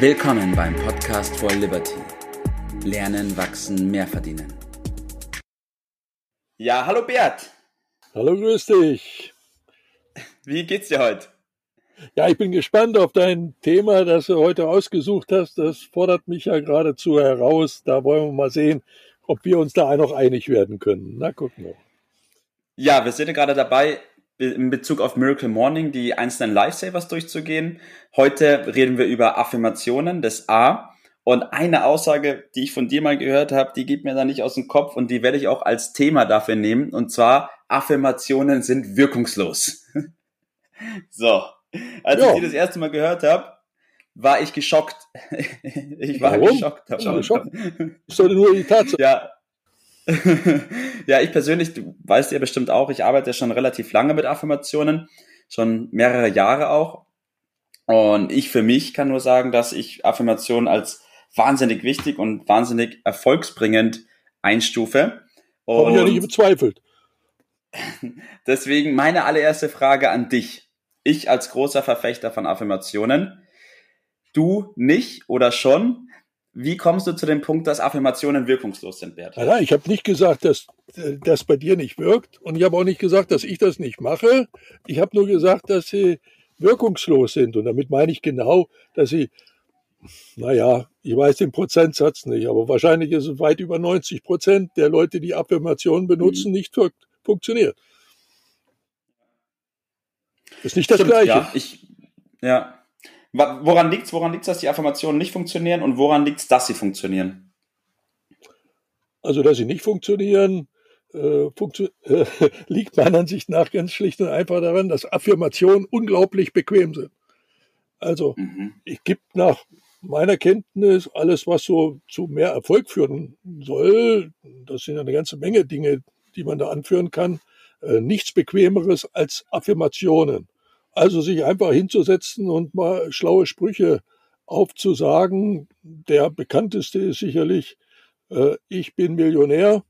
Willkommen beim Podcast for Liberty. Lernen, wachsen, mehr verdienen. Ja, hallo Bert. Hallo, grüß dich. Wie geht's dir heute? Ja, ich bin gespannt auf dein Thema, das du heute ausgesucht hast. Das fordert mich ja geradezu heraus. Da wollen wir mal sehen, ob wir uns da noch einig werden können. Na, gucken wir. Ja, wir sind ja gerade dabei, in Bezug auf Miracle Morning die einzelnen Lifesavers durchzugehen. Heute reden wir über Affirmationen des A. Und eine Aussage, die ich von dir mal gehört habe, die geht mir da nicht aus dem Kopf und die werde ich auch als Thema dafür nehmen. Und zwar, Affirmationen sind wirkungslos. so, als ja. ich die das erste Mal gehört habe, war ich geschockt. ich war Warum? geschockt. Davon. geschockt. Ist doch nur die Tatsache. Ja. ja, ich persönlich, du weißt ja bestimmt auch, ich arbeite schon relativ lange mit Affirmationen, schon mehrere Jahre auch. Und ich für mich kann nur sagen, dass ich Affirmationen als wahnsinnig wichtig und wahnsinnig erfolgsbringend einstufe. Und Habe ich ja nicht bezweifelt. Deswegen meine allererste Frage an dich ich als großer Verfechter von Affirmationen, du nicht oder schon. Wie kommst du zu dem Punkt, dass Affirmationen wirkungslos sind, Bert? Nein, ich habe nicht gesagt, dass das bei dir nicht wirkt und ich habe auch nicht gesagt, dass ich das nicht mache. Ich habe nur gesagt, dass sie wirkungslos sind und damit meine ich genau, dass sie, naja, ich weiß den Prozentsatz nicht, aber wahrscheinlich ist es weit über 90 Prozent der Leute, die Affirmationen benutzen, mhm. nicht funktioniert. Ist nicht das Stimmt, Gleiche. Ja, ich, ja. Woran liegt's? Woran liegt's, dass die Affirmationen nicht funktionieren und woran liegt's, dass sie funktionieren? Also, dass sie nicht funktionieren, äh, funktio äh, liegt meiner Ansicht nach ganz schlicht und einfach daran, dass Affirmationen unglaublich bequem sind. Also, mhm. es gibt nach meiner Kenntnis alles, was so zu mehr Erfolg führen soll. Das sind eine ganze Menge Dinge, die man da anführen kann. Äh, nichts Bequemeres als Affirmationen. Also sich einfach hinzusetzen und mal schlaue Sprüche aufzusagen. Der bekannteste ist sicherlich, äh, ich bin Millionär.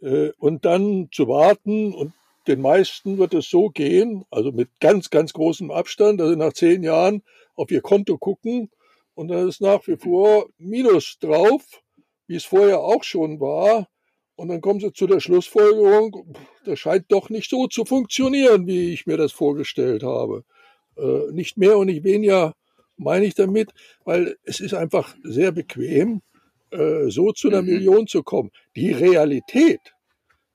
Äh, und dann zu warten und den meisten wird es so gehen, also mit ganz, ganz großem Abstand, dass sie nach zehn Jahren auf ihr Konto gucken und dann ist nach wie vor Minus drauf, wie es vorher auch schon war. Und dann kommen sie zu der Schlussfolgerung, das scheint doch nicht so zu funktionieren, wie ich mir das vorgestellt habe. Äh, nicht mehr und nicht weniger meine ich damit, weil es ist einfach sehr bequem, äh, so zu einer mhm. Million zu kommen. Die Realität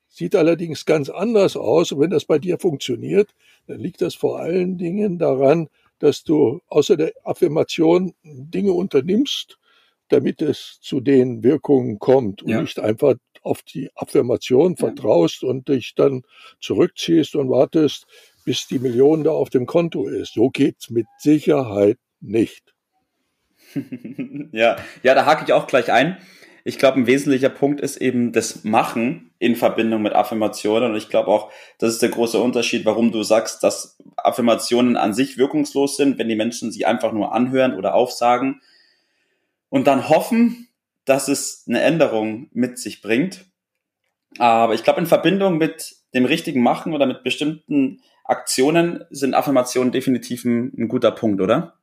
sieht allerdings ganz anders aus. Und wenn das bei dir funktioniert, dann liegt das vor allen Dingen daran, dass du außer der Affirmation Dinge unternimmst, damit es zu den Wirkungen kommt und ja. nicht einfach auf die Affirmation vertraust und dich dann zurückziehst und wartest, bis die Million da auf dem Konto ist. So geht's mit Sicherheit nicht. ja, ja, da hake ich auch gleich ein. Ich glaube, ein wesentlicher Punkt ist eben das Machen in Verbindung mit Affirmationen. Und ich glaube auch, das ist der große Unterschied, warum du sagst, dass Affirmationen an sich wirkungslos sind, wenn die Menschen sie einfach nur anhören oder aufsagen und dann hoffen, dass es eine Änderung mit sich bringt. Aber ich glaube, in Verbindung mit dem richtigen Machen oder mit bestimmten Aktionen sind Affirmationen definitiv ein, ein guter Punkt, oder?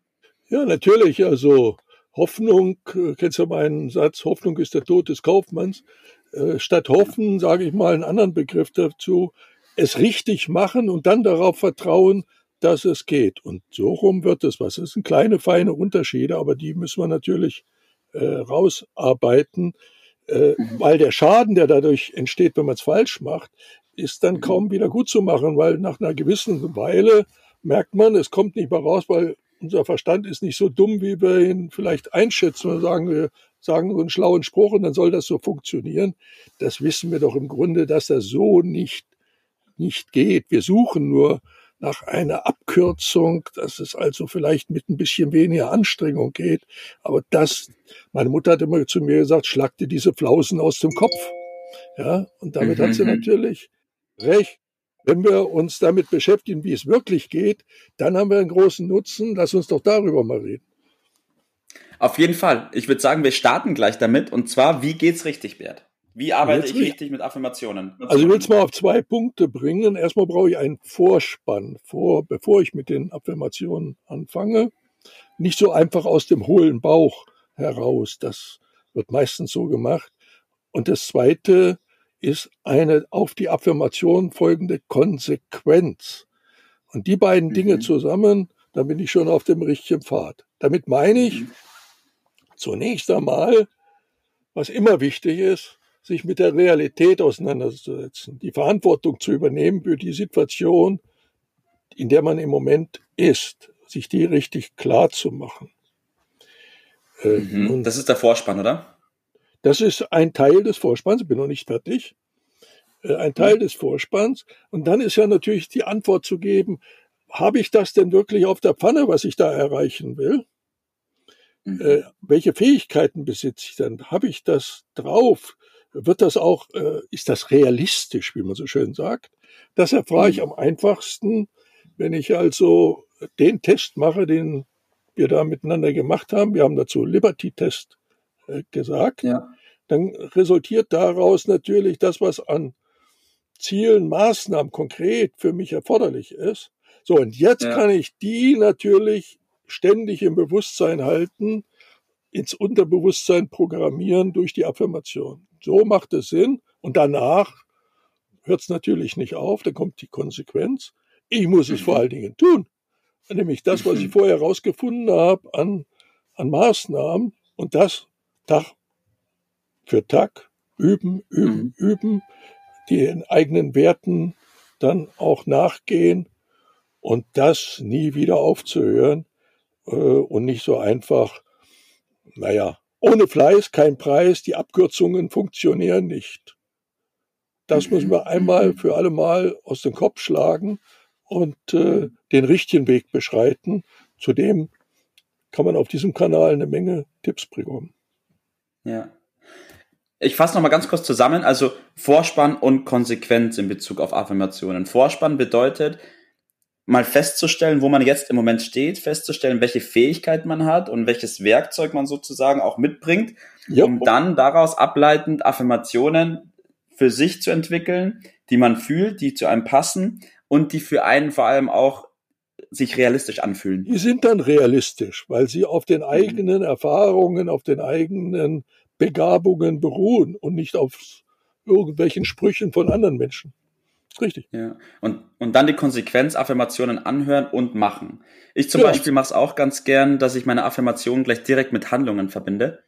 Ja, natürlich. Also Hoffnung, kennst du meinen Satz, Hoffnung ist der Tod des Kaufmanns. Äh, statt hoffen, sage ich mal einen anderen Begriff dazu, es richtig machen und dann darauf vertrauen, dass es geht. Und so rum wird es was. Das sind kleine, feine Unterschiede, aber die müssen wir natürlich äh, rausarbeiten, äh, mhm. weil der Schaden, der dadurch entsteht, wenn man es falsch macht, ist dann mhm. kaum wieder gut zu machen, weil nach einer gewissen Weile merkt man, es kommt nicht mehr raus, weil unser Verstand ist nicht so dumm, wie wir ihn vielleicht einschätzen. Wir sagen, wir sagen so einen schlauen Spruch und dann soll das so funktionieren. Das wissen wir doch im Grunde, dass das so nicht, nicht geht. Wir suchen nur nach einer Abkürzung, dass es also vielleicht mit ein bisschen weniger Anstrengung geht. Aber das, meine Mutter hat immer zu mir gesagt, schlag dir diese Flausen aus dem Kopf. Ja, und damit mhm. hat sie mhm. natürlich recht. Wenn wir uns damit beschäftigen, wie es wirklich geht, dann haben wir einen großen Nutzen. Lass uns doch darüber mal reden. Auf jeden Fall. Ich würde sagen, wir starten gleich damit. Und zwar, wie geht's richtig, Bert? Wie arbeite ich richtig mit Affirmationen? Also ich will es mal auf zwei Punkte bringen. Erstmal brauche ich einen Vorspann, vor, bevor ich mit den Affirmationen anfange. nicht so einfach aus dem hohlen Bauch heraus. Das wird meistens so gemacht. Und das Zweite ist eine auf die Affirmation folgende Konsequenz. Und die beiden mhm. Dinge zusammen, dann bin ich schon auf dem richtigen Pfad. Damit meine ich mhm. zunächst einmal, was immer wichtig ist, sich mit der Realität auseinanderzusetzen, die Verantwortung zu übernehmen für die Situation, in der man im Moment ist, sich die richtig klar zu machen. Äh, mhm. das ist der Vorspann, oder? Das ist ein Teil des Vorspanns, ich bin noch nicht fertig. Äh, ein Teil mhm. des Vorspanns. Und dann ist ja natürlich die Antwort zu geben, habe ich das denn wirklich auf der Pfanne, was ich da erreichen will? Mhm. Äh, welche Fähigkeiten besitze ich denn? Habe ich das drauf? Wird das auch, äh, ist das realistisch, wie man so schön sagt? Das erfahre ich mhm. am einfachsten, wenn ich also den Test mache, den wir da miteinander gemacht haben. Wir haben dazu Liberty-Test äh, gesagt. Ja. Dann resultiert daraus natürlich das, was an Zielen, Maßnahmen konkret für mich erforderlich ist. So, und jetzt ja. kann ich die natürlich ständig im Bewusstsein halten, ins Unterbewusstsein programmieren durch die Affirmation. So macht es Sinn. Und danach hört es natürlich nicht auf, dann kommt die Konsequenz. Ich muss es vor mhm. allen Dingen tun. Nämlich das, was ich vorher herausgefunden habe an, an Maßnahmen und das Tag für Tag üben, üben, mhm. üben, den eigenen Werten dann auch nachgehen und das nie wieder aufzuhören äh, und nicht so einfach, naja, ohne Fleiß kein Preis, die Abkürzungen funktionieren nicht. Das müssen wir einmal für alle Mal aus dem Kopf schlagen und äh, den richtigen Weg beschreiten. Zudem kann man auf diesem Kanal eine Menge Tipps bekommen. Ja. Ich fasse nochmal ganz kurz zusammen. Also Vorspann und Konsequenz in Bezug auf Affirmationen. Vorspann bedeutet, mal festzustellen, wo man jetzt im Moment steht, festzustellen, welche Fähigkeit man hat und welches Werkzeug man sozusagen auch mitbringt, ja. um dann daraus ableitend Affirmationen für sich zu entwickeln, die man fühlt, die zu einem passen und die für einen vor allem auch sich realistisch anfühlen. Die sind dann realistisch, weil sie auf den eigenen. Erfahrungen, auf den eigenen Begabungen beruhen und nicht auf irgendwelchen Sprüchen von anderen Menschen. Richtig. Ja. Und, und dann die Konsequenzaffirmationen anhören und machen. Ich zum ja. Beispiel mache es auch ganz gern, dass ich meine Affirmationen gleich direkt mit Handlungen verbinde.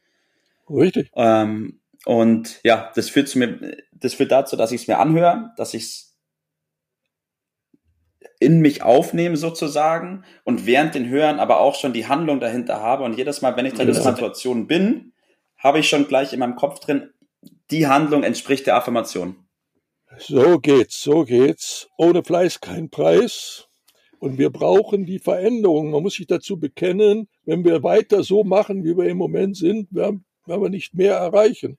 Richtig. Ähm, und ja, das führt zu mir, das führt dazu, dass ich es mir anhöre, dass ich es in mich aufnehme sozusagen und während den Hören aber auch schon die Handlung dahinter habe und jedes Mal, wenn ich dann in der Situation bin, habe ich schon gleich in meinem Kopf drin, die Handlung entspricht der Affirmation. So geht's, so geht's. Ohne Fleiß kein Preis. Und wir brauchen die Veränderung. Man muss sich dazu bekennen, wenn wir weiter so machen, wie wir im Moment sind, werden, wir nicht mehr erreichen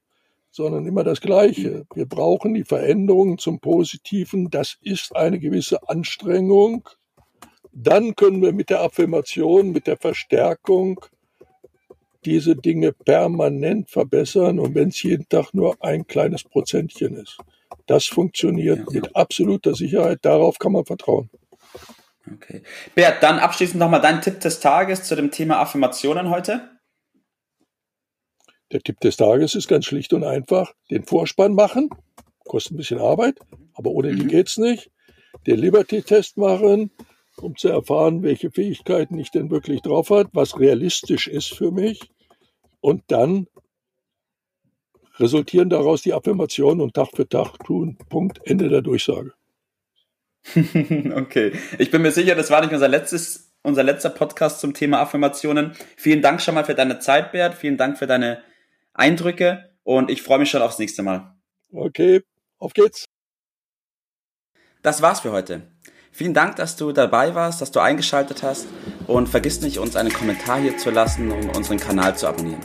sondern immer das Gleiche. Wir brauchen die Veränderungen zum Positiven. Das ist eine gewisse Anstrengung. Dann können wir mit der Affirmation, mit der Verstärkung diese Dinge permanent verbessern und wenn es jeden Tag nur ein kleines Prozentchen ist. Das funktioniert ja. mit absoluter Sicherheit. Darauf kann man vertrauen. Okay. Bert, dann abschließend nochmal dein Tipp des Tages zu dem Thema Affirmationen heute. Der Tipp des Tages ist ganz schlicht und einfach, den Vorspann machen, kostet ein bisschen Arbeit, aber ohne die mhm. geht's nicht. Den Liberty-Test machen, um zu erfahren, welche Fähigkeiten ich denn wirklich drauf hat, was realistisch ist für mich. Und dann resultieren daraus die Affirmationen und Tag für Tag tun. Punkt. Ende der Durchsage. okay. Ich bin mir sicher, das war nicht unser letztes, unser letzter Podcast zum Thema Affirmationen. Vielen Dank schon mal für deine Zeit, Bert. Vielen Dank für deine Eindrücke und ich freue mich schon aufs nächste Mal. Okay, auf geht's. Das war's für heute. Vielen Dank, dass du dabei warst, dass du eingeschaltet hast und vergiss nicht, uns einen Kommentar hier zu lassen und unseren Kanal zu abonnieren.